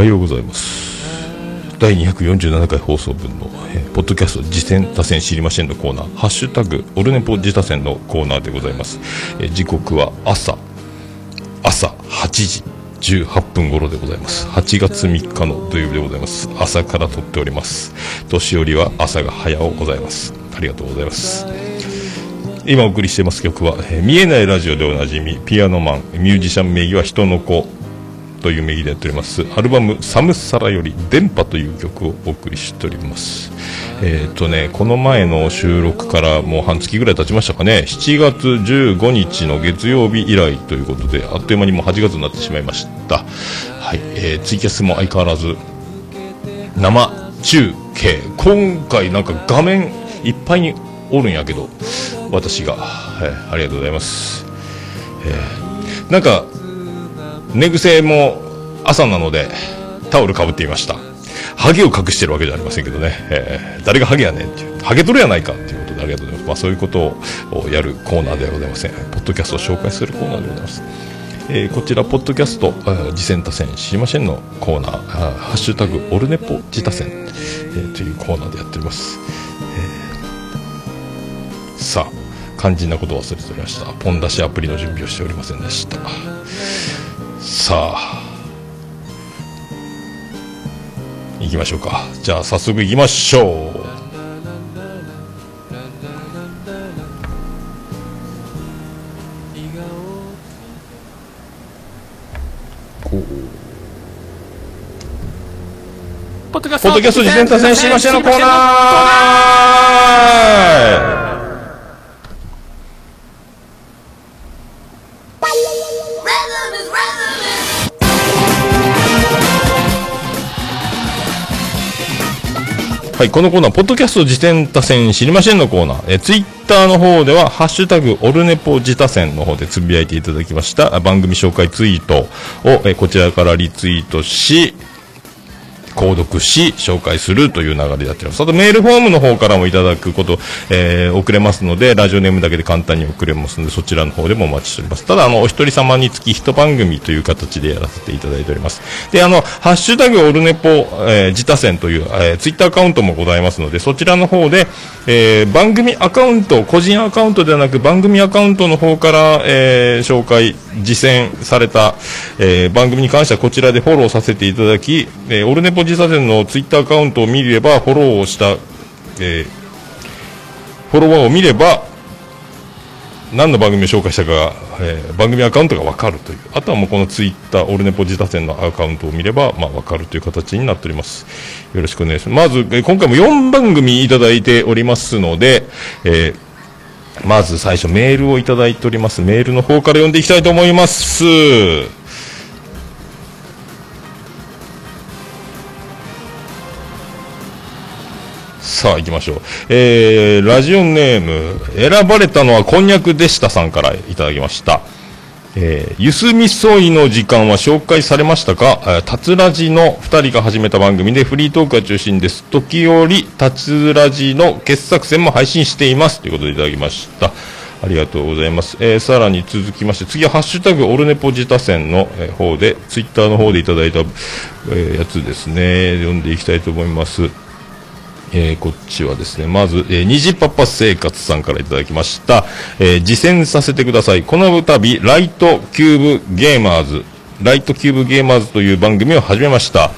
はようございます。第247回放送分の、えーポッドキャスト自戦多戦知りませんのコーナーハッシュタグオルネポ自他戦のコーナーでございます、え時刻は朝朝8時18分頃でございます。8月3日の土曜日でございます。朝から撮っております。年寄りは朝が早うございます。ありがとうございます。今お送りしてます曲は、えー見えないラジオでおなじみピアノマンミュージシャン名義は人の子という名義でやっております。アルバム「サムサラ」より「電波」という曲をお送りしております。えっ、とねこの前の収録からもう半月ぐらい経ちましたかね。7月15日の月曜日以来ということであっという間にもう8月になってしまいました。はい、えーツイキャスも相変わらず生中継。今回なんか画面いっぱいにおるんやけど私が、はい、ありがとうございます、えーなんか寝癖も朝なのでタオルかぶっていました。ハゲを隠してるわけじゃありませんけどね、えー誰がハゲやねんっていう。ハゲとるやないかっていうことでありがとうございます、まあ、そういうことをやるコーナーではございません。ポッドキャストを紹介するコーナーでございます。えーこちら、ポッドキャスト、次戦多戦知りませんのコーナー、ーハッシュタグ、オルネポ自他戦、えーというコーナーでやっております。えーさあ、肝心なことを忘れておりました。ポン出しアプリの準備をしておりませんでした。さあ、行きましょうか。じゃあ、早速行きましょう。ポッドキャスト次戦多戦知りませんのコーナーはい、このコーナー、ポッドキャスト自転多戦知りませんのコーナー、えツイッターの方では、ハッシュタグ、オルネポ自他戦の方でつぶやいていただきました。番組紹介ツイートを、えこちらからリツイートし、購読し、紹介するという流れでやっております。あとメールフォームの方からもいただくこと、えー送れますので、ラジオネームだけで簡単に送れますので、そちらの方でもお待ちしております。ただ、あの、お一人様につき一番組という形でやらせていただいております。で、あの、ハッシュタグオルネポ、えー自他戦という、えーツイッターアカウントもございますので、そちらの方で、えー番組アカウント、個人アカウントではなく、番組アカウントの方から、えー紹介、実践された、えー番組に関してはこちらでフォローさせていただき、えーオルネポ自他戦のツイッターアカウントを見れば、フォローをした、えーフォロワーを見れば、何の番組を紹介したか、えー番組アカウントが分かるという。あとはもうこのツイッター、オルネポ自他戦のアカウントを見れば、まあ分かるという形になっております。よろしくお願いします。まず、えー今回も4番組いただいておりますので、えーまず最初メールをいただいております。メールの方から読んでいきたいと思います。さあ行きましょう。えー、ラジオネーム、選ばれたのはこんにゃくでしたさんからいただきました。えー、ゆすみそいの時間は紹介されましたか？たつラジの2人が始めた番組でフリートークが中心です。時折、たつラジの傑作戦も配信しています。ということでいただきました。ありがとうございます。えーさらに続きまして、次はハッシュタグオルネポ自他戦の、えー方で、ツイッターの方でいただいた、えーやつですね。読んでいきたいと思います。えーこっちはですね、まず、えー、虹パパ生活さんからいただきました。えー実践させてください。この度、ライトキューブゲーマーズ、ライトキューブゲーマーズという番組を始めました。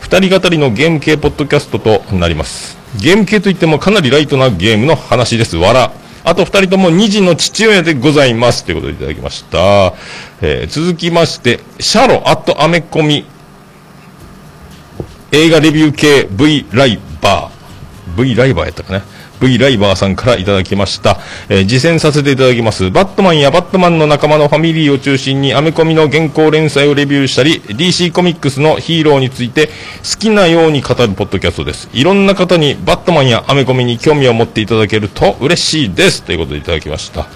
二人語りのゲーム系ポッドキャストとなります。ゲーム系といってもかなりライトなゲームの話です。わら。あと二人とも二児の父親でございます。ということでいただきました。えー続きまして、シャロアットアメコミ映画レビュー系 V ライバー。V ライバーやったかな V ライバーさんからいただきました。えー実践させていただきます。バットマンやバットマンの仲間のファミリーを中心にアメコミの原稿連載をレビューしたり、DC コミックスのヒーローについて好きなように語るポッドキャストです。いろんな方にバットマンやアメコミに興味を持っていただけると嬉しいです。ということでいただきました。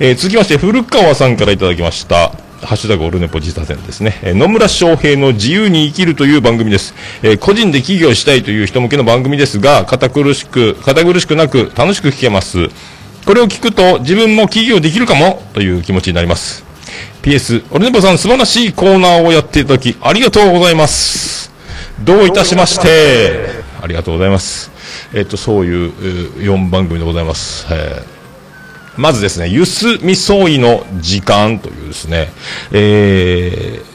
えー続きまして、古川さんからいただきました。ハッシュタグオルネポ自他戦ですね。えー野村翔平の自由に生きるという番組です。えー個人で起業したいという人向けの番組ですが、堅苦しく、堅苦しくなく楽しく聞けます。これを聞くと自分も起業できるかも？という気持ちになります。PS、オルネポさん素晴らしいコーナーをやっていただきありがとうございます。どういたしましてありがとうございます。えっと、そういう4番組でございます。えーまずですね、ゆすみそいの時間というですね、えー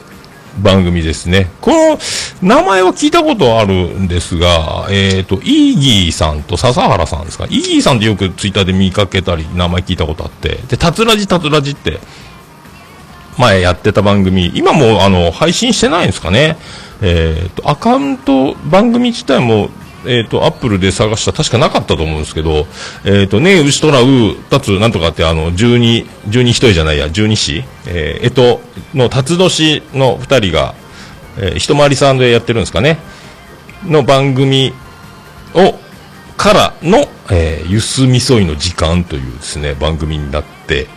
番組ですね。この名前は聞いたことあるんですが、えっ、と、イーギーさんと笹原さんですか？イーギーさんってよくツイッターで見かけたり、名前聞いたことあって、で、タツラジタツラジって、前やってた番組、今もあの配信してないんですかね？えっ、と、アカウント、番組自体も、えっ、と、アップルで探した確かなかったと思うんですけど、えっ、と、ねえ、牛とらう、たつ、なんとかって、あの、十二、十二一重じゃないや、十二子、えー、えっと、の、辰年の二人が、えー、一回りさんでやってるんですかね。の番組を、からの、えーゆすみそいの時間というですね、番組になって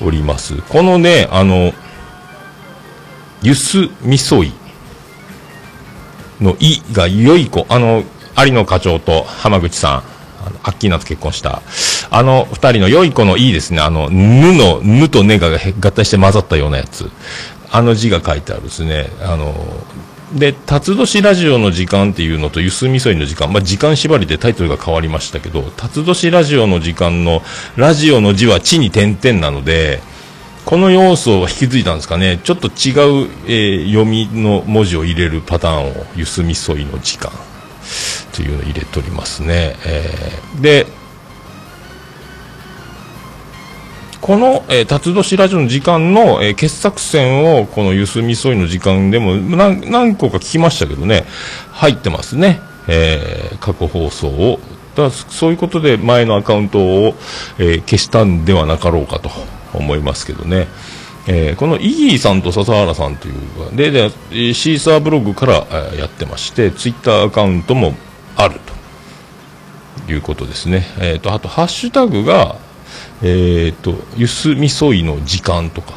おります。このね、あの、ゆすみそいのいがよい子、あの、有野課長と浜口さん、あの、アッキーナと結婚した、あの二人のよい子のいいですね、あの、ぬの、ぬとねが合体して混ざったようなやつ。あの字が書いてあるですね、あの、で、辰年ラジオの時間っていうのと、ゆすみそいの時間、まあ、時間縛りでタイトルが変わりましたけど、辰年ラジオの時間の、ラジオの字は地に点々なので、この要素を引き継いだんですかね、ちょっと違う、えー読みの文字を入れるパターンを、ゆすみそいの時間。というのを入れておりますね。えーで、この、えー、辰年ラジオの時間の、えー傑作選を、このゆすみそいの時間でも何何個か聞きましたけどね、入ってますね。えー過去放送を。だそういうことで前のアカウントを、えー消したんではなかろうかと思いますけどね。えーこのイギーさんと笹原さんというでで、シーサーブログから、やってまして、ツイッターアカウントもあるということですね。えっ、と、あと、ハッシュタグが、えっ、と、ゆすみそいの時間とか、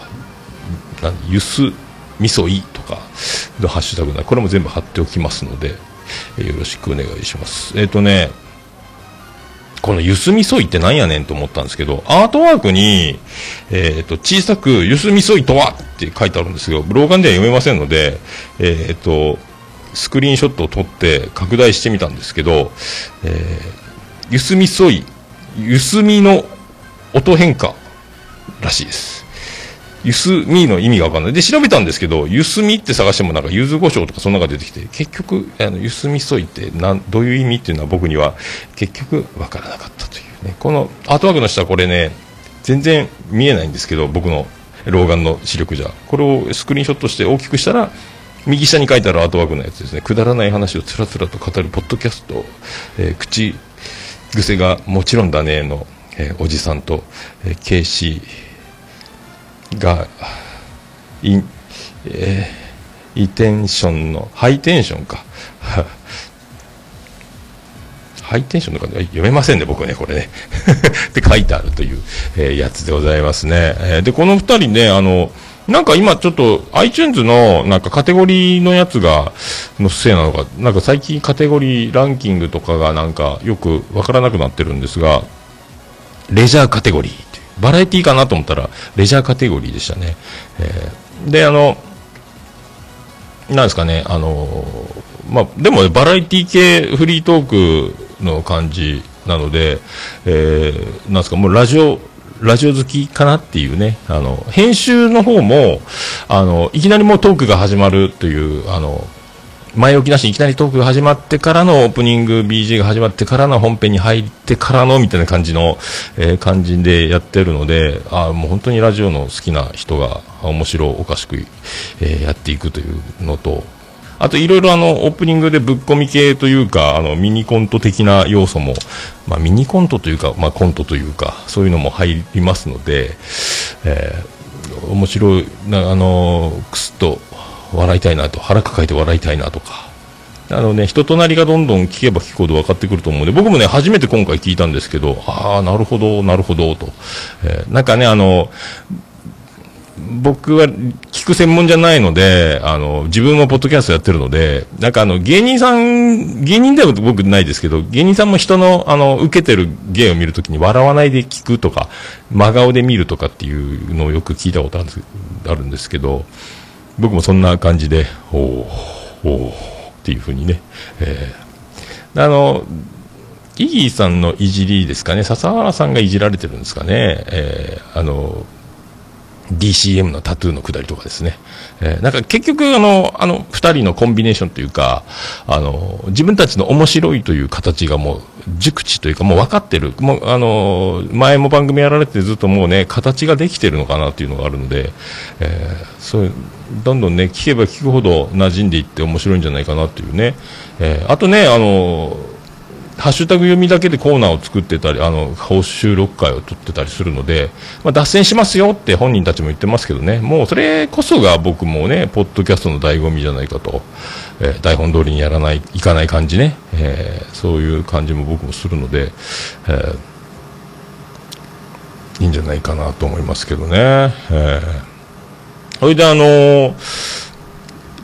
ゆすみそいとかのハッシュタグな、これも全部貼っておきますので、えよろしくお願いします。えっ、とね、このゆすみそいってなんやねんと思ったんですけど、アートワークに、えっ、と、小さく、ゆすみそいとは？って書いてあるんですけど、老眼では読めませんので、えっ、と、スクリーンショットを撮って拡大してみたんですけど、えーゆすみそい、ゆすみの音変化らしいです。ゆすみの意味がわかんない。で、調べたんですけど、ゆすみって探してもなんか、ゆず胡椒とかそんなのが出てきて、結局、あの、ゆすみそいってなん、どういう意味っていうのは僕には結局わからなかったというね。このアートワークの下これね、全然見えないんですけど、僕の老眼の視力じゃ。これをスクリーンショットして大きくしたら、右下に書いてあるアートワークのやつですね。くだらない話をつらつらと語るポッドキャスト、えー口癖がもちろんだねの、えーおじさんと、えー、ケイシーが、イン、えー、イテンションの、ハイテンションか。ハイテンションとか読めませんね、僕ね、これね。って書いてあるという、えーやつでございますね。えーで、この二人ね、あの、なんか今ちょっと iTunes のなんかカテゴリーのやつが、のせいなのか、なんか最近カテゴリーランキングとかがなんかよくわからなくなってるんですが、レジャーカテゴリーバラエティーかなと思ったら、レジャーカテゴリーでしたね。えーで、あの、なんですかね、あの、まあ、でもバラエティー系フリートークの感じなので、えーなんですか、もうラジオ、ラジオ好きかなっていうね、あの、編集の方も、あの、いきなりもうトークが始まるという、あの、前置きなしにいきなりトークが始まってからのオープニング BG が始まってからの本編に入ってからのみたいな感じの、えー感じでやってるので、あもう本当にラジオの好きな人が面白おかしく、えーやっていくというのと、あといろいろあのオープニングでぶっ込み系というか、あのミニコント的な要素も、まあミニコントというか、まあコントというか、そういうのも入りますので、えー面白い、なあのくすっと笑いたいなと、腹抱えて笑いたいなとか、あのね、人となりがどんどん聞けば聞くほど分かってくると思うんで、僕もね、初めて今回聞いたんですけど、ああ、なるほど、なるほど、と。えーなんかね、あの、僕は聞く専門じゃないので、あの、自分もポッドキャストやってるので、なんかあの、芸人さん、芸人では僕ないですけど、芸人さんも人の、あの、受けてる芸を見るときに笑わないで聞くとか、真顔で見るとかっていうのをよく聞いたことあるあるんですけど、僕もそんな感じで、おーおーっていうふうにね、えー、あの、イギーさんのいじりですかね、笹原さんがいじられてるんですかね、えー、あの、DCM のタトゥーのくだりとかですね。えー、なんか結局あの、あの二人のコンビネーションというか、あの、自分たちの面白いという形がもう熟知というかもう分かってる。もうあの、前も番組やられてずっともうね、形ができてるのかなっていうのがあるので、えー、そういう、どんどんね、聞けば聞くほど馴染んでいって面白いんじゃないかなっていうね。えー、あとね、あの、ハッシュタグ読みだけでコーナーを作ってたり、あの、報酬録会を取ってたりするので、まあ、脱線しますよって本人たちも言ってますけどね、もうそれこそが僕もね、ポッドキャストの醍醐味じゃないかと、えー、台本通りにやらない、いかない感じね、えー、そういう感じも僕もするので、えー、いいんじゃないかなと思いますけどね。えー、それであのー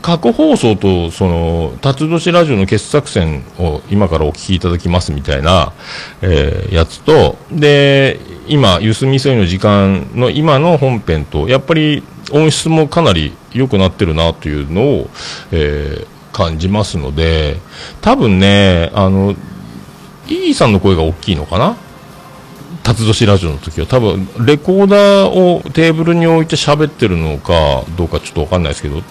過去放送と、その、辰年ラジオの傑作選を今からお聞きいただきますみたいな、えー、やつと、で、今、ゆすみそいの時間の今の本編と、やっぱり音質もかなり良くなってるなというのを、えー、感じますので、多分ね、あの、イーさんの声が大きいのかな？辰年ラジオの時は。多分レコーダーをテーブルに置いて喋ってるのかどうかちょっとわかんないですけど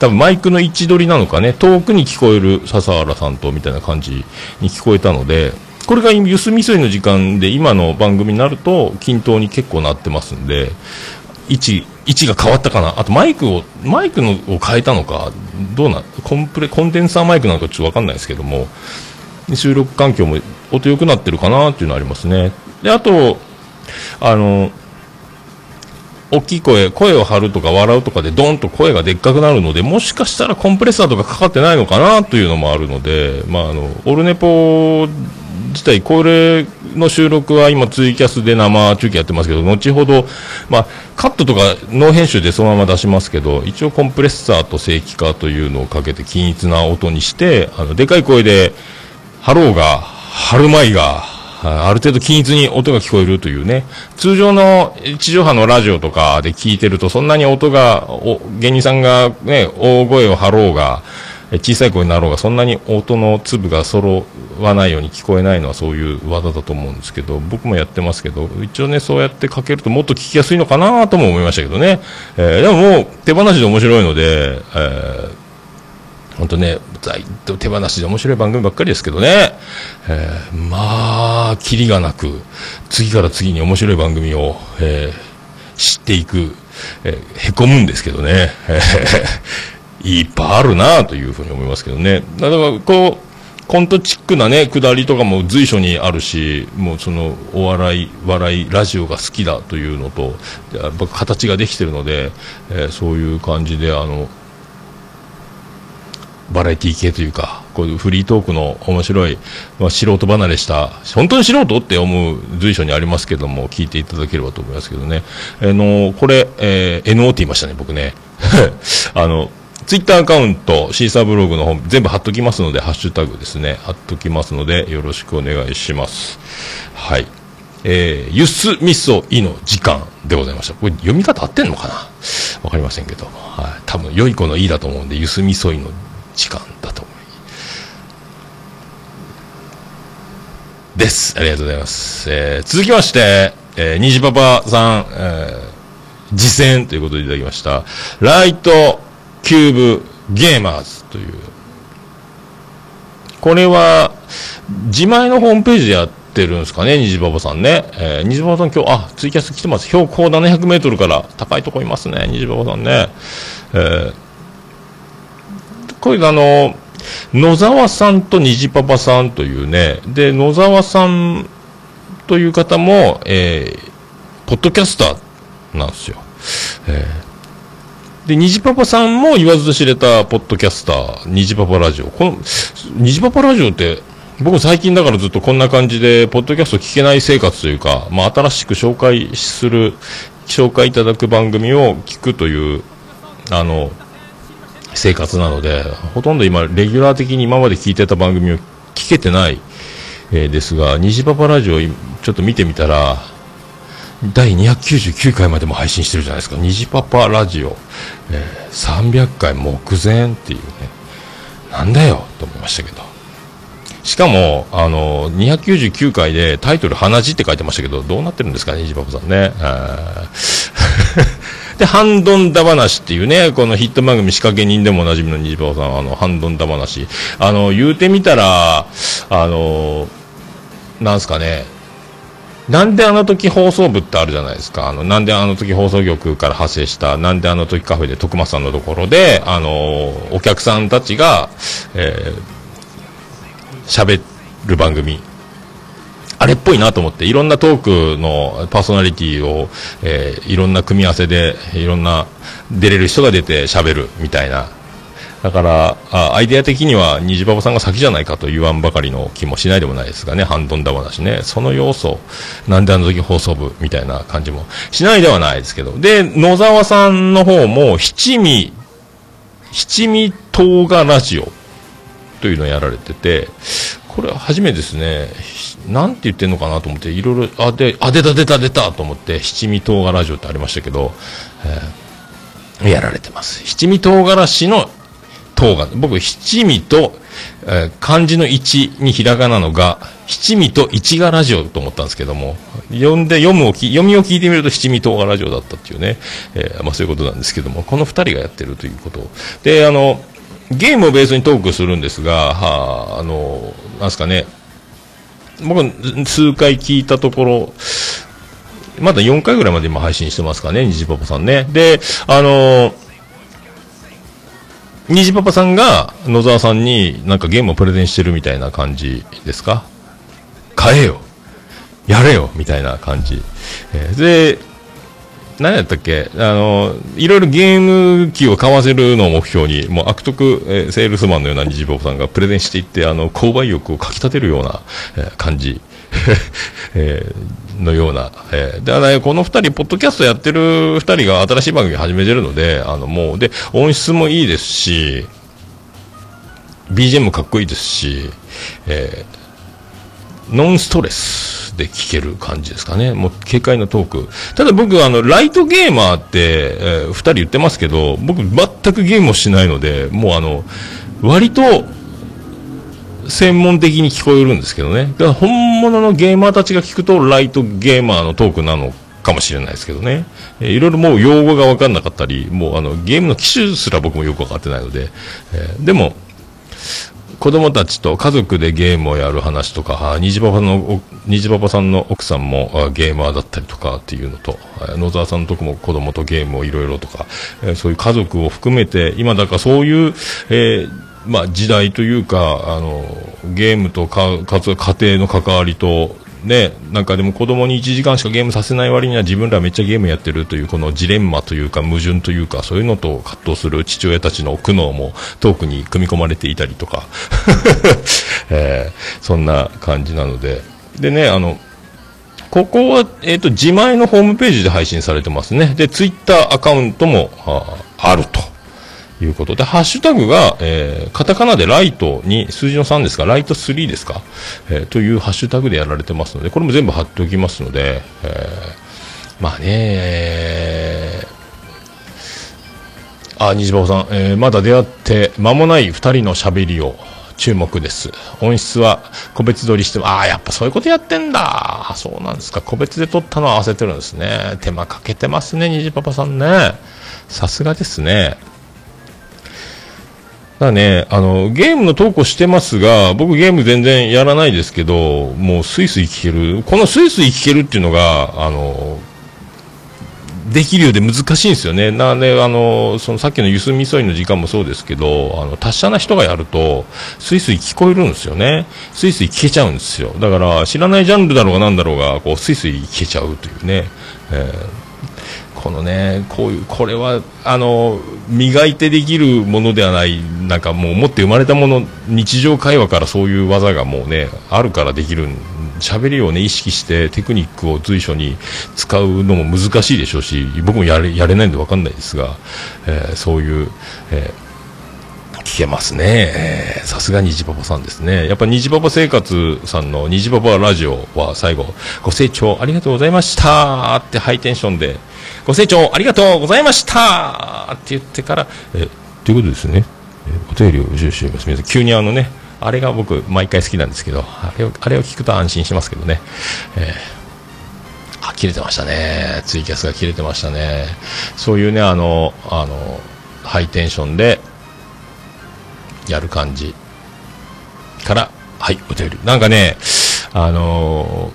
多分マイクの位置取りなのかね、遠くに聞こえる笹原さんとみたいな感じに聞こえたので、これがゆすみそいの時間で今の番組になると均等に結構なってますんで、位置、位置が変わったかな。あとマイクを、マイクのを変えたのか、どうな、コンプレ、コンデンサーマイクなのかちょっとわかんないですけども、収録環境も音良くなってるかなっていうのはありますね。で、あと、あの、大きい声、声を張るとか笑うとかでドンと声がでっかくなるので、もしかしたらコンプレッサーとかかかってないのかなというのもあるので、まあ、あの、オルネポ自体、これの収録は今ツイキャスで生中継やってますけど、後ほど、まあ、カットとかノー編集でそのまま出しますけど、一応コンプレッサーと正規化というのをかけて均一な音にして、あの、でかい声で、張ろうが、張るまいが、ある程度均一に音が聞こえるというね、通常の地上波のラジオとかで聞いてると、そんなに音が、芸人さんがね、大声を張ろうが、小さい声になろうが、そんなに音の粒が揃わないように聞こえないのはそういう技だと思うんですけど、僕もやってますけど、一応ね、そうやってかけるともっと聞きやすいのかなとも思いましたけどね。えー、でももう手放しで面白いので、えー本当ね、手放しで面白い番組ばっかりですけどね、えー、まあ、キリがなく、次から次に面白い番組を、えー、知っていく、えー、へこむんですけどね、いっぱいあるなというふうに思いますけどね。だから、こう、コントチックなね、くだりとかも随所にあるし、もうその、お笑い、笑い、ラジオが好きだというのと、やっぱ形ができてるので、えー、そういう感じで、あの、バラエティ系というか、こういうフリートークの面白い、まあ、素人離れした、本当に素人って思う随所にありますけども、聞いていただければと思いますけどね。あの、これ、えー、NO って言いましたね、僕ね。あの、ツイッターアカウント、シーサーブログの本、全部貼っときますので、ハッシュタグですね、貼っときますので、よろしくお願いします。はい。えー、ゆすみそいの時間でございました。これ読み方合ってんのかな？わかりませんけど。はい。多分、良い子のいいだと思うんで、ゆすみそいの時間だと思いです。ありがとうございます。えー、続きまして、えー、虹パパさん、えー、実践ということでいただきました。ライトキューブゲーマーズという。これは、自前のホームページでやってるんですかね、虹パパさんね。えー、虹パパさん今日、あ、ツイキャス来てます。標高700メートルから高いとこいますね、虹パパさんね。えーこれあの、野沢さんと虹パパさんというね、で、野沢さんという方も、えー、ポッドキャスターなんですよ。えー、で、虹パパさんも言わずと知れたポッドキャスター、虹パパラジオ。この、虹パパラジオって、僕最近だからずっとこんな感じで、ポッドキャスト聞けない生活というか、まあ、新しく紹介する、紹介いただく番組を聞くという、あの、生活なので、ほとんど今、レギュラー的に今まで聞いてた番組を聞けてない、えー、ですが、虹パパラジオちょっと見てみたら、第299回までも配信してるじゃないですか。虹パパラジオ、えー、300回目前っていうね。なんだよと思いましたけど。しかも、あの、299回でタイトル、鼻血って書いてましたけど、どうなってるんですかね、ジバブさんね。で、ハンドンダ話っていうね、このヒット番組仕掛け人でもおなじみのニジバオさん、あの、ハンドンダ話。あの、言うてみたら、あの、なんすかね、なんであの時放送部ってあるじゃないですか。あの、なんであの時放送局から発生した、なんであの時カフェで徳間さんのところで、あの、お客さんたちが、えー、喋る番組。あれっぽいなと思って、いろんなトークのパーソナリティを、えー、いろんな組み合わせで、いろんな出れる人が出て喋るみたいな。だからあアイデア的には虹パパさんが先じゃないかと言わんばかりの気もしないでもないですがねハンドンダ話ね。その要素なんであの時放送部みたいな感じもしないではないですけど。で野沢さんの方も七味七味唐辛ラジオというのをやられててこれは初めですね。なんて言ってんのかなと思っていろいろあであ出た出た出たと思って七味唐辛ラジオってありましたけど、えー、やられてます。七味唐辛子の唐が、僕、七味と、えー、漢字の一にひらがなのが、七味と一がラジオと思ったんですけども、読んで、読むをき、読みを聞いてみると七味唐がラジオだったっていうね、えー、まあそういうことなんですけども、この二人がやってるということ。で、あの、ゲームをベースにトークするんですが、はあ、あの、なんすかね、僕、数回聞いたところ、まだ4回ぐらいまで今配信してますかね、虹パパさんね。で、あの虹パパさんが野沢さんになんかゲームをプレゼンしてるみたいな感じですか？買えよやれよみたいな感じ。え、で、何やったっけ？あの、いろいろゲーム機を買わせるのを目標に、もう悪徳、え、セールスマンのような虹パパさんがプレゼンしていって、あの、購買意欲をかき立てるような、えー、感じ。えー、のような、えー、だから、ね、この2人、ポッドキャストやってる2人が新しい番組始めてるので、あのもうで音質もいいですし、BGM もかっこいいですし、えー、ノンストレスで聴ける感じですかね、もう軽快なトーク、ただ僕、あのライトゲーマーって、えー、2人言ってますけど、僕、全くゲームをしないので、もうあの割と専門的に聞こえるんですけどね。だから本物のゲーマーたちが聞くと、ライトゲーマーのトークなのかもしれないですけどね。えー、いろいろもう用語が分かんなかったり、もうあの、ゲームの機種すら僕もよく分かってないので、えー、でも、子供たちと家族でゲームをやる話とか、虹パパの、虹パパさんの奥さんもゲーマーだったりとかっていうのと、野沢さんのとこも子供とゲームをいろいろとか、そういう家族を含めて、今だからそういう、えーまあ、時代というかあのゲームとかかつ家庭の関わりとね、なんかでも子供に1時間しかゲームさせない割には自分らめっちゃゲームやってるというこのジレンマというか矛盾というかそういうのと葛藤する父親たちの苦悩もトークに組み込まれていたりとか、えー、そんな感じなので。でねあのここは、えっ、ー、と自前のホームページで配信されてますね。でツイッターアカウントもあると。いうことで、ハッシュタグが、えー、カタカナでライトに、数字の3ですか、ライト3ですか、えー、というハッシュタグでやられてますので、これも全部貼っておきますので、えー、まあね、あ、虹パさん、えー、まだ出会って間もない2人の喋りを、注目です。音質は個別撮りしても、ああ、やっぱそういうことやってんだ。そうなんですか。個別で撮ったのを合わせてるんですね。手間かけてますね、虹パパさんね。さすがですね。だね、あの、ゲームの投稿してますが、僕ゲーム全然やらないですけど、もうスイスイ聞ける。このスイスイ聞けるっていうのが、あの、できるようで難しいんですよね。なんで、あの、そのさっきのゆすみそいの時間もそうですけど、あの、達者な人がやると、スイスイ聞こえるんですよね。スイスイ聞けちゃうんですよ。だから、知らないジャンルだろうが何だろうが、こう、スイスイ聞けちゃうというね。えーこのね、こういう、これは、あの、磨いてできるものではない、なんかもう持って生まれたもの、日常会話からそういう技がもうね、あるからできる喋りをね、意識してテクニックを随所に使うのも難しいでしょうし、僕もやれ、やれないんでわかんないですが、えー、そういう、えー聞けますね。さすが虹パパさんですね。やっぱ虹パパ生活さんの虹パパラジオは最後、ご清聴ありがとうございましたってハイテンションでご清聴ありがとうございました。って言ってから、え、ということですね。えお便りを募集しています。皆さん急にあのねあれが僕毎回好きなんですけどあれをあれを聞くと安心しますけどね、えー、あ切れてましたね。ツイキャスが切れてましたね。そういうねあのあのハイテンションでやる感じからはいお便り。なんかねあの、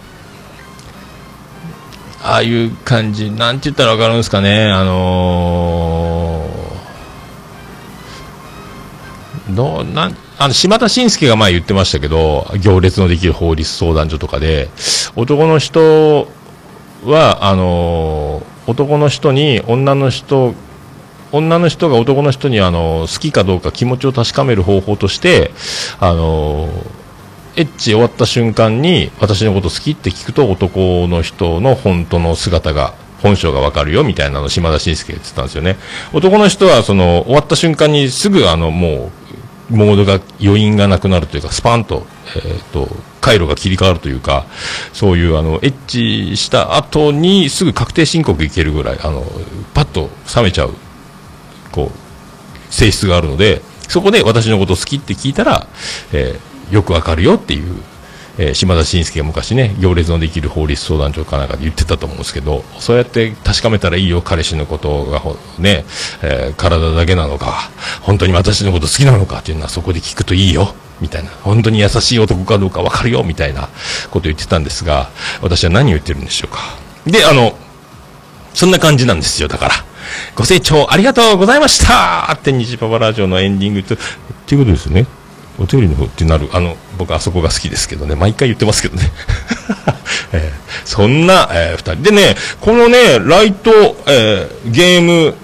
ああいう感じ。なんて言ったら分かるんですかね。あのー、どうなんあの島田紳介が前言ってましたけど行列のできる法律相談所とかで男の人はあのー、男の人に女の人女の人が男の人にあの好きかどうか気持ちを確かめる方法としてあのエッチ終わった瞬間に私のこと好きって聞くと男の人の本当の姿が本性がわかるよみたいなの島田紳介が言ったんですよね。男の人はその終わった瞬間にすぐあのもうモードが余韻がなくなるというかスパンと,、えーと、回路が切り替わるというかそういうあのエッチした後にすぐ確定申告いけるぐらいあのパッと冷めちゃうこう性質があるのでそこで私のこと好きって聞いたら、えー、よくわかるよっていう、えー、島田紳介が昔ね行列のできる法律相談所かなんかで言ってたと思うんですけどそうやって確かめたらいいよ彼氏のことがね、えー、体だけなのか本当に私のこと好きなのかっていうのはそこで聞くといいよみたいな本当に優しい男かどうかわかるよみたいなことを言ってたんですが私は何を言ってるんでしょうかであのそんな感じなんですよだからご清聴ありがとうございましたって虹パパラジオのエンディングと、っていうことですね。お便りの方ってなる、あの、僕あそこが好きですけどね、毎回言ってますけどね。えー、そんな、えー、二人。でね、このね、 Light、えー、ゲーム、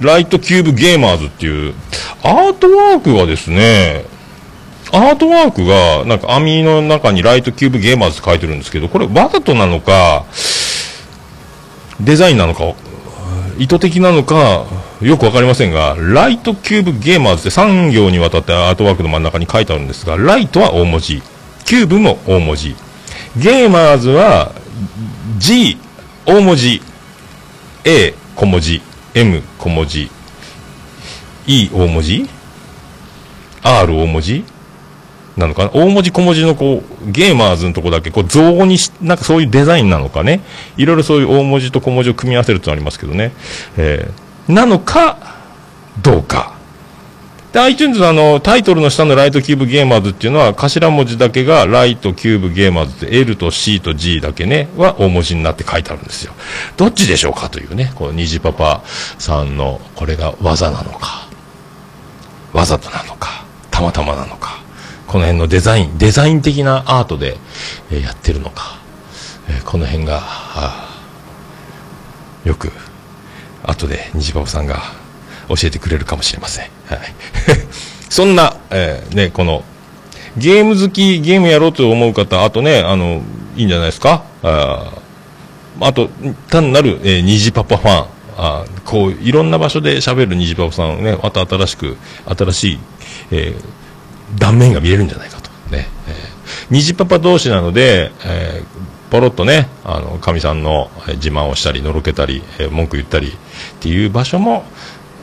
Light Cube Gamers っていう、アートワークがですね、アートワークが、なんか網の中に Light Cube Gamers って書いてるんですけど、これわざとなのか、デザインなのか意図的なのか、よくわかりませんが、 Light Cube Gamers って3行にわたってアートワークの真ん中に書いてあるんですが、 Light は大文字、キューブも大文字、ゲーマーズは G 大文字、A 小文字、M 小文字、E 大文字、R 大文字、なのかな？大文字小文字のこう、ゲーマーズのとこだけ、こう、造語にし、なんかそういうデザインなのかね？いろいろそういう大文字と小文字を組み合わせるとありますけどね。えー、なのか、どうか。で、iTunes のあの、タイトルの下の Light Cube Gamers っていうのは、頭文字だけが、 Light Cube Gamers って、L と C と G だけね、は大文字になって書いてあるんですよ。どっちでしょうかというね、この虹パパさんの、これがわざなのか、わざとなのか、たまたまなのか。この辺のデザイン、デザイン的なアートで、え、やってるのか、え、この辺が、よく、後で虹パパさんが教えてくれるかもしれません。はい。そんな、えー、ね、この、ゲーム好き、ゲームやろうと思う方、あとね、あの、いいんじゃないですか？ああと、単なる、えー、虹パパファン、あこう、いろんな場所で喋る虹パパさんをね、また新しく、新しい、えー、断面が見れるんじゃないかと。ね。えー、虹パパ同士なので、えー、ポロッとね、あの、かみさんの自慢をしたり、のろけたり、えー、文句言ったりっていう場所も、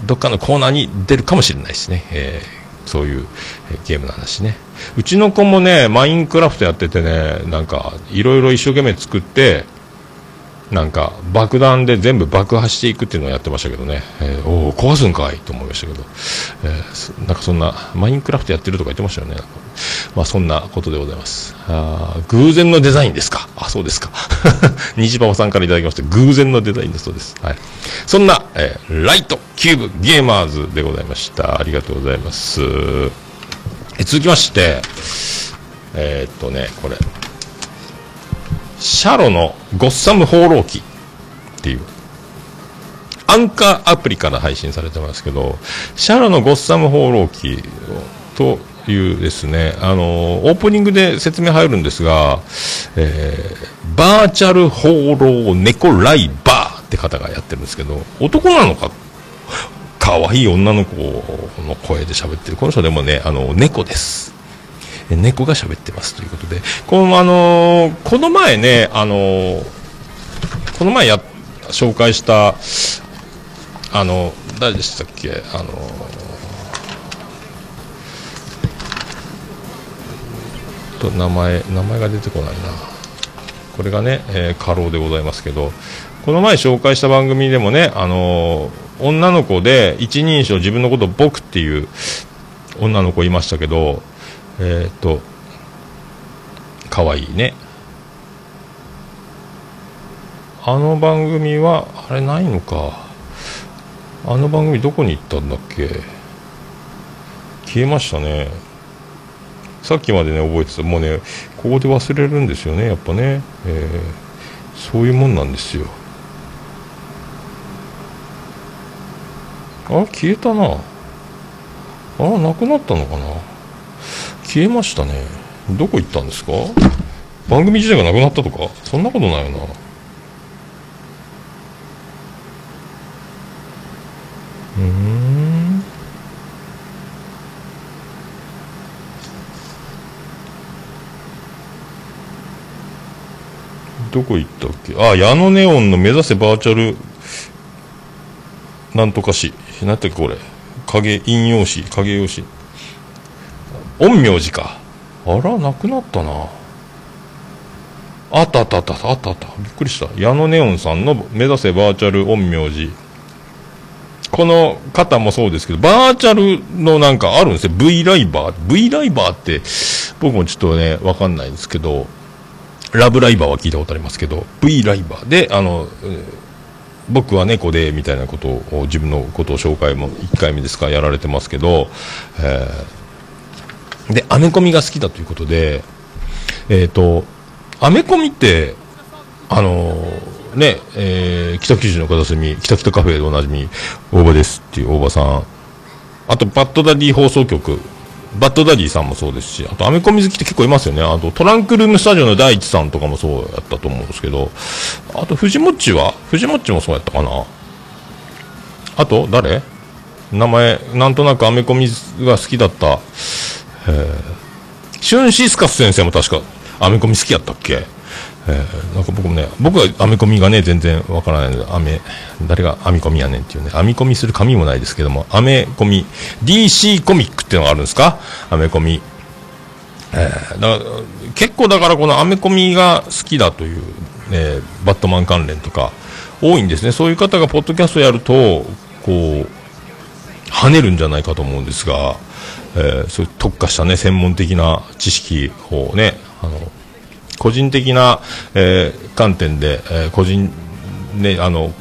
どっかのコーナーに出るかもしれないですね。えー、そういう、えー、ゲームの話ね。うちの子もね、マインクラフトやっててね、なんか、いろいろ一生懸命作って、なんか爆弾で全部爆破していくっていうのをやってましたけどね、えー、おお壊すんかいと思いましたけど、えー、なんかそんなマインクラフトやってるとか言ってましたよね。まあそんなことでございます。あ偶然のデザインですか。あそうですか。虹パパさんからいただきまして偶然のデザインだそうです、はい、そんな、えー、ライトキューブゲーマーズでございました。ありがとうございます。え続きましてえー、っとねこれ。シャロのゴッサム放浪記っていう、アンカーアプリから配信されてますけど、シャロのゴッサム放浪記というですね、あの、オープニングで説明入るんですが、えー、バーチャル放浪猫ライバーって方がやってるんですけど、男なのか？可愛い女の子の声で喋ってる。この人でもね、あの、猫です。猫が喋ってますということで、この、あのー、この前ね、あのー、この前や、紹介した、あの、誰でしたっけ、あのー、と名前、名前が出てこないな。これがね、え過労でございますけど、この前紹介した番組でもね、あの女の子で一人称自分のことを僕っていう女の子いましたけど、えっ、と可愛いね。あの番組はあれないのか。あの番組どこに行ったんだっけ。消えましたね。さっきまでね覚えてた。もうねここで忘れるんですよねやっぱね、えー、そういうもんなんですよ。あ消えたな。あなくなったのかな。消えましたね。どこ行ったんですか？番組自体がなくなったとか？そんなことないよな。うん。どこ行ったっけ？あ矢野ネオンの目指せバーチャル。なんとかし何てこれ。影引用紙。影用紙。陰陽師か。あらなくなったな。あったあったあった。あったあった。びっくりした。矢野ネオンさんの目指せバーチャル陰陽師。この方もそうですけど、バーチャルのなんかあるんですよ。V ライバー。V ライバーって、僕もちょっとね、わかんないんですけど、ラブライバーは聞いたことありますけど、V ライバー。で、あの、僕は猫で、みたいなことを、自分のことを紹介も1回目ですから、やられてますけど、えー、で、アメコミが好きだということで、えっ、ー、と、アメコミって、あのーね、えー、北九州の片隅、北北カフェでおなじみ、大場ですっていう大場さん。あと、バッドダディ放送局。バッドダディさんもそうですし、あと、アメコミ好きって結構いますよね。あと、トランクルームスタジオの第一さんとかもそうやったと思うんですけど、あと、藤もっちは藤もっちもそうやったかなあと、誰？名前、なんとなくアメコミが好きだった、え、シュンシスカス先生も確かアメコミ好きやったっけ？えー、なんか僕もね、僕は編み込みがね、全然わからないので、編め、誰が編み込みやねんっていうね、編み込みする紙もないですけども、編め込み、DC コミックっていうのがあるんですか？編め込み。えー、だから結構だからこの編め込みが好きだという、えー、バットマン関連とか、多いんですね。そういう方がポッドキャストやると、こう、跳ねるんじゃないかと思うんですが、えー、そういう特化したね、専門的な知識をね、あの、個人的な、えー、観点で、えー、個人、ね、あの、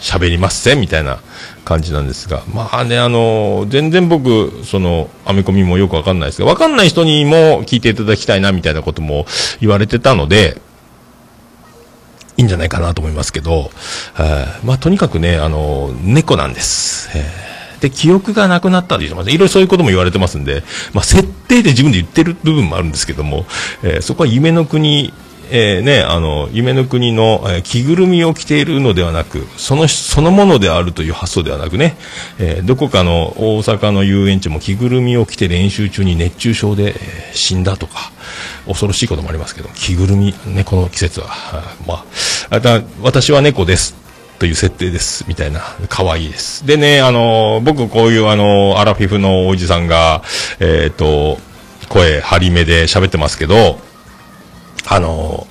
喋りますせみたいな感じなんですが、まあね、あの、全然僕、その、アメコミもよくわかんないですが、わかんない人にも聞いていただきたいな、みたいなことも言われてたので、いいんじゃないかなと思いますけど、えまあ、とにかくね、あの、猫なんです。えーで、記憶がなくなったりします。いろいろそういうことも言われてますんで、まあ、設定で自分で言ってる部分もあるんですけども、えー、そこは夢の国、えー、ね、あの、夢の国の、え、着ぐるみを着ているのではなく、その、そのものであるという発想ではなくね、えー、どこかの大阪の遊園地も着ぐるみを着て練習中に熱中症で、え、死んだとか、恐ろしいこともありますけど、着ぐるみ、ね、この季節は、まあ、私は猫です。という設定です。みたいな。可愛いです。でね、あの、僕こういうあの、アラフィフのおじさんが、えっ、ー、と、声張り目で喋ってますけど、あの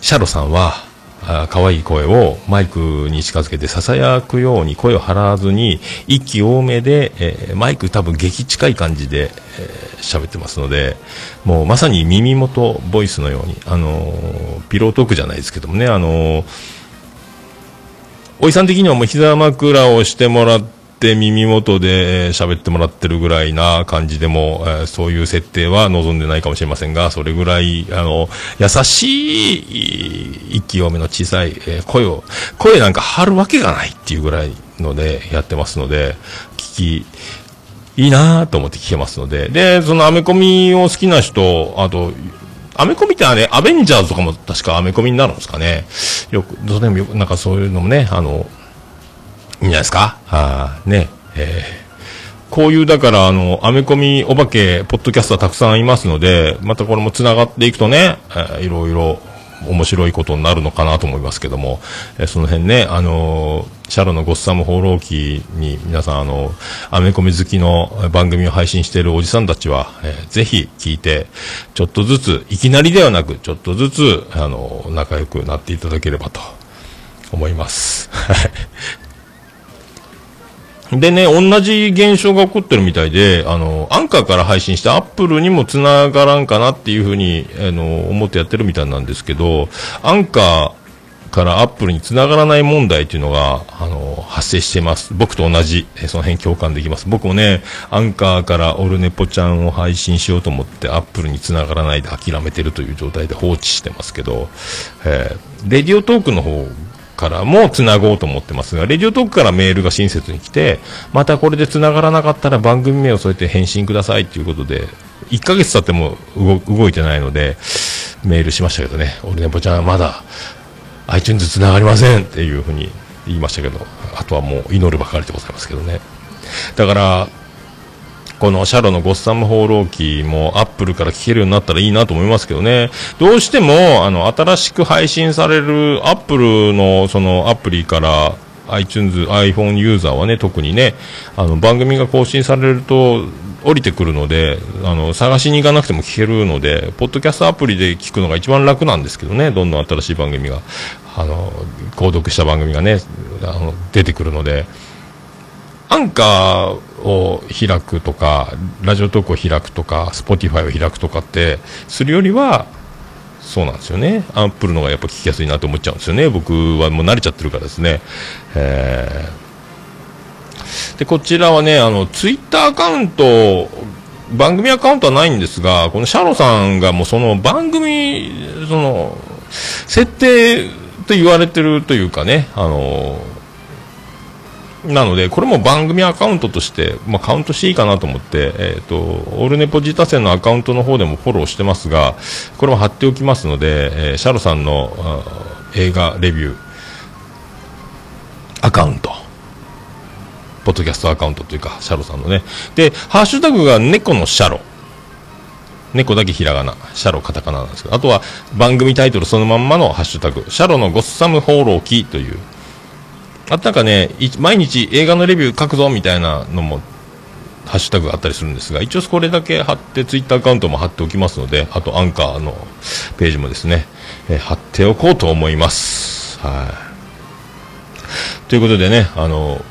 シャロさんは、あ可愛い声をマイクに近づけて囁くように声を張らずに息多めで、えー、マイク多分激近い感じで喋、えー、ってますのでもうまさに耳元ボイスのようにあのー、ピロートークじゃないですけどもねあのーおじさん的にはもう膝枕をしてもらって耳元で喋ってもらってるぐらいな感じでも、え、そういう設定は望んでないかもしれませんが、それぐらい、あの、優しい、息多めの小さい、え、声を、声なんか張るわけがないっていうぐらいのでやってますので、聞き、いいなと思って聞けますので、で、そのアメコミを好きな人、あと、アメコミってあれ、アベンジャーズとかも確かアメコミになるんですかね。よく、どうでもよく、なんかそういうのもね、あの、いいんじゃないですか。あね、えー、こういう、だから、あの、アメコミお化け、ポッドキャスターたくさんいますので、またこれも繋がっていくとね、えー、いろいろ面白いことになるのかなと思いますけども、えー、その辺ね、あのー、シャロのゴッサム放浪記に皆さん、あのアメコミ好きの番組を配信しているおじさんたちは、えー、ぜひ聞いて、ちょっとずつ、いきなりではなく、ちょっとずつ、あの仲良くなっていただければと思います。でね、同じ現象が起こってるみたいで、あの、アンカーから配信してアップルにも繋がらんかなっていうふうに、あの、思ってやってるみたいなんですけど、アンカーからアップルに繋がらない問題っていうのが、あの、発生してます。僕と同じ、えその辺共感できます。僕もね、アンカーからオルネポちゃんを配信しようと思って、アップルに繋がらないで諦めてるという状態で放置してますけど、えー、レディオトークの方からも繋ごうと思ってますが、レディオトークからメールが親切に来て、またこれで繋がらなかったら番組名を添えて返信くださいということで、1ヶ月経っても動いてないので、メールしましたけどね、俺ねぽちゃんはまだ iTunes 繋がりませんっていうふうに言いましたけど、あとはもう祈るばかりでございますけどね。だから、このシャロのゴッサム放浪記もアップルから聞けるようになったらいいなと思いますけどね。どうしても、あの、新しく配信されるアップルのそのアプリから iTunes、iPhone ユーザーはね、特にね、あの、番組が更新されると、降りてくるので、あの、探しに行かなくても聞けるので、ポッドキャストアプリで聞くのが一番楽なんですけどね、どんどん新しい番組が、あの、購読した番組がね、あの、出てくるので、アンカーを開くとか、ラジオトークを開くとか、 Spotify を開くとかって、するよりは、そうなんですよね。アップルのがやっぱ聞きやすいなと思っちゃうんですよね。僕はもう慣れちゃってるからですね。えー、で、こちらはね、あの、ツイッターアカウント、番組アカウントはないんですが、このシャロさんがもうその番組、その、設定と言われてるというかね、あの、なので、これも番組アカウントとして、まあ、カウントしていいかなと思って、えっ、ー、と、オールネポジタセンのアカウントの方でもフォローしてますが、これも貼っておきますので、えー、シャロさんの映画レビュー、アカウント、ポッドキャストアカウントというか、シャロさんのね。で、ハッシュタグが猫のシャロ。猫だけひらがな、シャロカタカナなんですけど、あとは番組タイトルそのまんまのハッシュタグ、シャロのゴッサム放浪記という、あなんかね、毎日映画のレビュー書くぞみたいなのも、ハッシュタグがあったりするんですが、一応これだけ貼って、ツイッターアカウントも貼っておきますので、あとアンカーのページもですね、え、貼っておこうと思います。はい。ということでね、あの、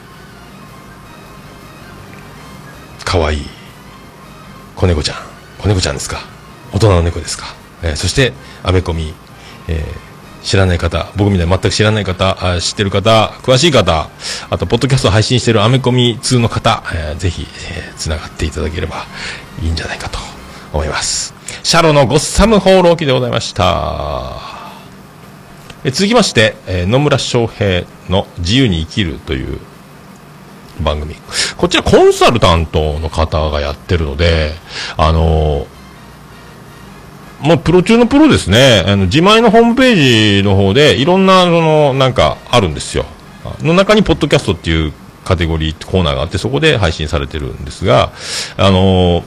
かわいい子猫ちゃん。子猫ちゃんですか。大人の猫ですか。えー、そして、アメコミ、えー知らない方、僕みたいに全く知らない方、知ってる方、詳しい方、あと、ポッドキャスト配信してるアメコミ通の方、えー、ぜひ、えー、繋がっていただければいいんじゃないかと思います。シャロのゴッサム放浪記でございました。え続きまして、えー、野村翔平の自由に生きるという番組。こちらコンサルタントの方がやってるので、あのーもうプロ中のプロですね。あの、自前のホームページの方で、いろんな、その、なんか、あるんですよ。の中に、ポッドキャストっていうカテゴリー、コーナーがあって、そこで配信されてるんですが、あのー、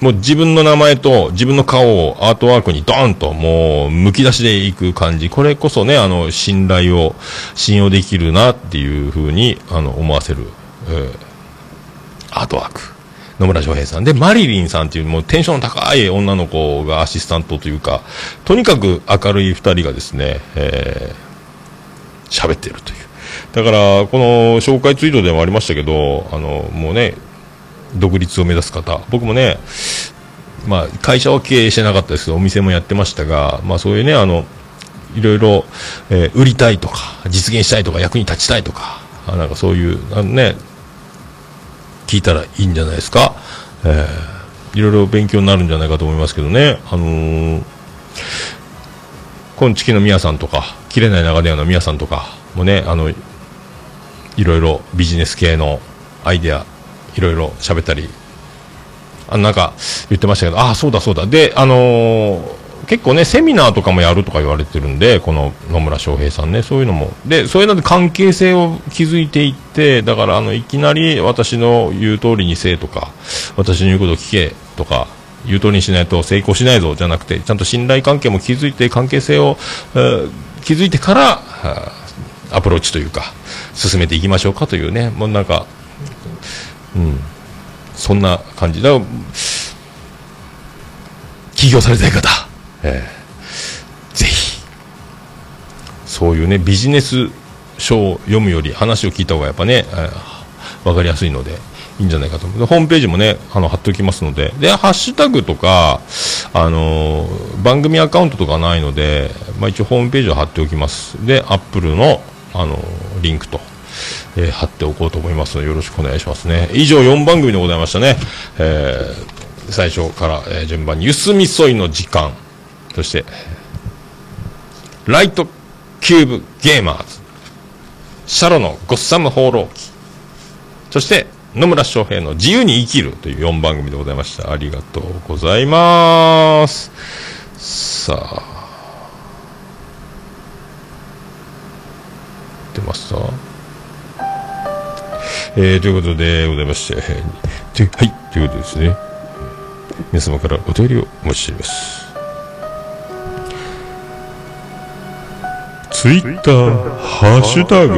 もう自分の名前と自分の顔をアートワークにドーンともうむき出しでいく感じ。これこそね、あの、信頼を、信用できるなっていうふうに、あの、思わせる、えー、アートワーク。野村翔平さん。で、マリリンさんっていう、もうテンションの高い女の子がアシスタントというか、とにかく明るい二人がですね、えー、喋ってるという。だから、この紹介ツイートでもありましたけど、あの、もうね、独立を目指す方、僕もね、まあ、会社は経営してなかったですけど、お店もやってましたが、まあそういうね、あの、いろいろ、えー、売りたいとか、実現したいとか、役に立ちたいとか、なんかそういう、あのね、聞いたらいいんじゃないですか。えー、いろいろ勉強になるんじゃないかと思いますけどね。あのー、今月の宮さんとか、切れない流れの宮さんとかもね、あの、いろいろビジネス系のアイデア、いろいろ喋ったり、あなんか言ってましたけど、ああ、そうだそうだ。で、あのー結構ね、セミナーとかもやるとか言われてるんで、この野村翔平さんね、そういうのも。で、そういうので関係性を築いていって、だから、あの、いきなり私の言う通りにせえとか、私の言うことを聞けとか、言う通りにしないと成功しないぞじゃなくて、ちゃんと信頼関係も築いて、関係性を、えー築いてから、アプローチというか、進めていきましょうかというね、もうなんか、うん、そんな感じだから。起業されたい方、えーぜひ、そういうね、ビジネス書を読むより話を聞いた方がやっぱね、えーわかりやすいので、いいんじゃないかと思う。でホームページもね、あの、貼っておきますので、で、ハッシュタグとか、あのー番組アカウントとかないので、まあ一応ホームページを貼っておきます。で、アップルの、あのーリンクと、えー貼っておこうと思いますので、よろしくお願いしますね。以上4番組でございましたね。えー最初から、え順番に、ゆすみそいの時間、そして、ライトキューブゲーマーズ、シャロのゴッサム放浪記、そして、野村翔平の自由に生きるという4番組でございました。ありがとうございます。さあ。出ましたえー、ということでございまして、はい、ということでですね。皆様からお便りをお待ちしております。ツイッター、ハッシュタグ、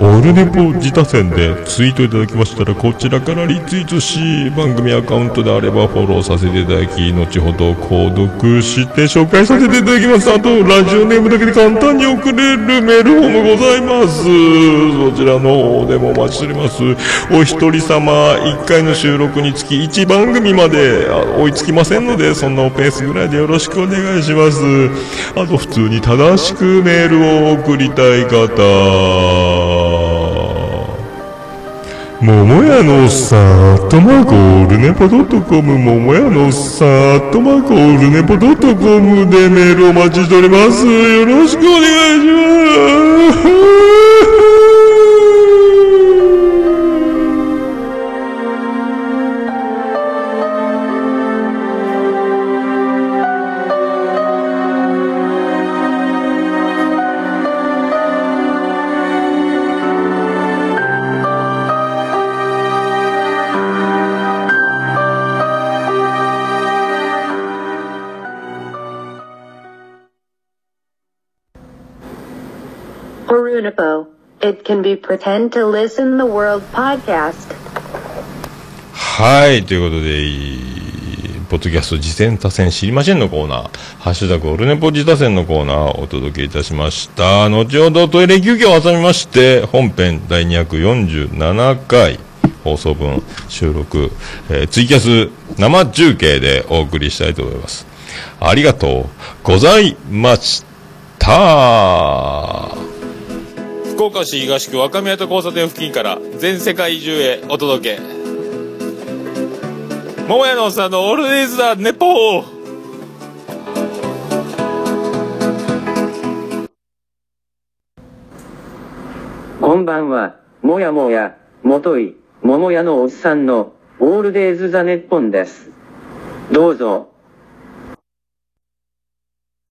オルネポ自他戦でツイートいただきましたら、こちらからリツイートし、番組アカウントであればフォローさせていただき、後ほど購読して紹介させていただきます。あと、ラジオネームだけで簡単に送れるメールフォームございます。そちらの方でもお待ちしております。お一人様一回の収録につき1番組まで追いつきませんので、そんなペースぐらいでよろしくお願いします。あと、普通に正しくメールを送りたい方。桃屋のおっさん、アットマークオルネポドットコム、桃屋のおっさん、アットマークオルネポドットコムでメールお待ちしております。よろしくお願いします。Unipo. It can be pretend to listen the world podcast. はい、ということで、ポッドキャスト次戦多戦知りませんのコーナー、ハッシュタグオルネポ自他戦のコーナーをお届けいたしました。後ほどトイレ休憩を挟みまして、本編第247回放送分収録、えーツイキャス生中継でお送りしたいと思います。ありがとうございました。福岡市東区若宮と交差点付近から全世界中へお届け。桃屋のおっさんのオールデイズだ、ネポーこんばんは、もやもや、もとい、桃屋のおっさんの、オールデイズ・ザ・ネッポンです。どうぞ、